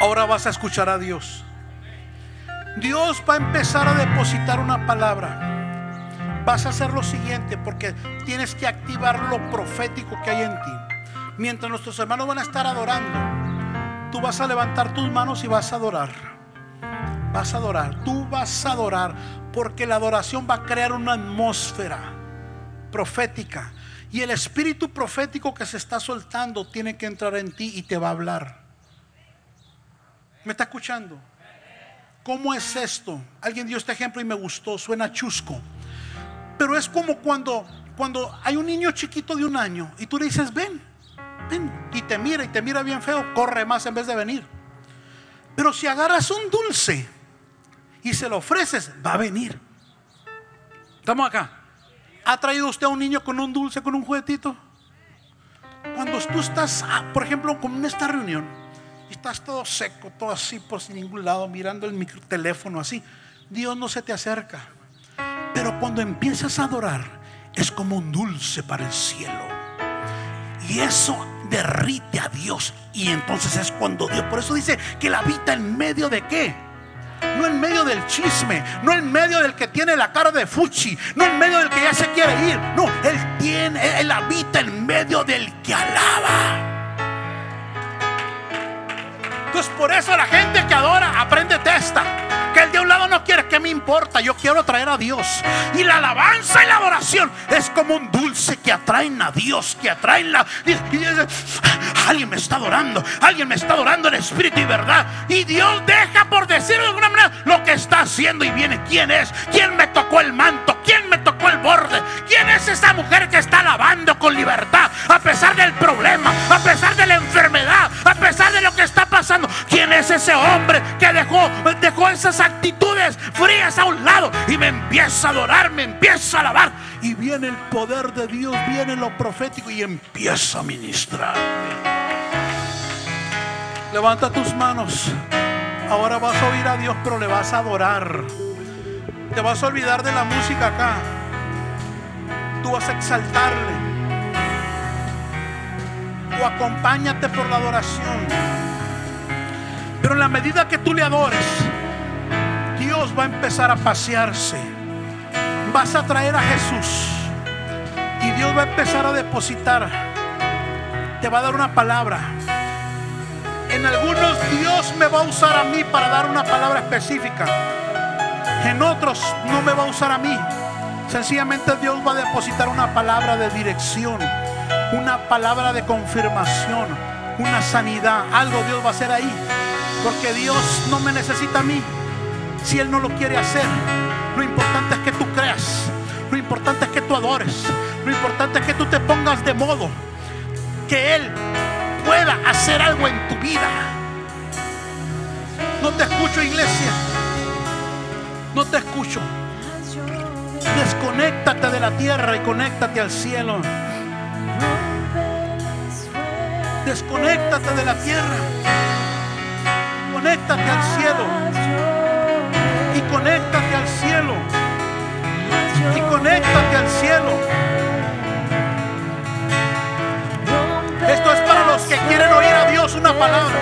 Speaker 1: Ahora vas a escuchar a Dios. Dios va a empezar a depositar una palabra. Vas a hacer lo siguiente porque tienes que activar lo profético que hay en ti. Mientras nuestros hermanos van a estar adorando, tú vas a levantar tus manos y vas a adorar. Vas a adorar, tú vas a adorar porque la adoración va a crear una atmósfera profética. Y el espíritu profético que se está soltando tiene que entrar en ti y te va a hablar. ¿Me está escuchando? ¿Cómo es esto? Alguien dio este ejemplo y me gustó, suena chusco. Pero es como cuando, cuando hay un niño chiquito de un año y tú le dices, ven, ven, y te mira y te mira bien feo, corre más en vez de venir. Pero si agarras un dulce y se lo ofreces, va a venir. Estamos acá. ¿Ha traído usted a un niño con un dulce, con un juguetito? Cuando tú estás, ah, por ejemplo, como en esta reunión, y estás todo seco, todo así por ningún lado, mirando el micro, teléfono así, Dios no se te acerca. Pero cuando empiezas a adorar, es como un dulce para el cielo. Y eso derrite a Dios. Y entonces es cuando Dios, por eso dice que la habita en medio de qué? No en medio del chisme, no en medio del que tiene la cara de fuchi, no en medio del que ya se quiere ir. No, él tiene, él habita en medio del que alaba. Entonces por eso la gente que adora, aprende testa. Que el de un lado no quiere, importa? Yo quiero traer a Dios. Y la alabanza y la adoración es como un dulce que atraen a Dios, que atraen la... Alguien me está adorando, alguien me está adorando en espíritu y verdad. Y Dios deja, por decirlo de alguna manera, lo que está haciendo y viene. ¿Quién es? ¿Quién me tocó el manto? ¿Quién me tocó el borde? ¿Quién es esa mujer que está alabando me empieza a adorar, me empieza a alabar? Y viene el poder de Dios, viene lo profético y empieza a ministrar. Levanta tus manos. Ahora vas a oír a Dios, pero le vas a adorar. Te vas a olvidar de la música acá. Tú vas a exaltarle. O acompáñate por la adoración. Pero en la medida que tú le adores, Dios va a empezar a pasearse. Vas a traer a Jesús. Y Dios va a empezar a depositar. Te va a dar una palabra. En algunos Dios me va a usar a mí para dar una palabra específica. En otros no me va a usar a mí. Sencillamente Dios va a depositar una palabra de dirección, una palabra de confirmación, una sanidad. Algo Dios va a hacer ahí. Porque Dios no me necesita a mí si Él no lo quiere hacer. Lo importante es que tú creas. Lo importante es que tú adores. Lo importante es que tú te pongas de modo que Él pueda hacer algo en tu vida. No te escucho, iglesia. No te escucho. Desconéctate de la tierra y conéctate al cielo. Desconéctate de la tierra. Conéctate al cielo conéctate al cielo. Y conéctate al cielo. Esto es para los que quieren oír a Dios una palabra.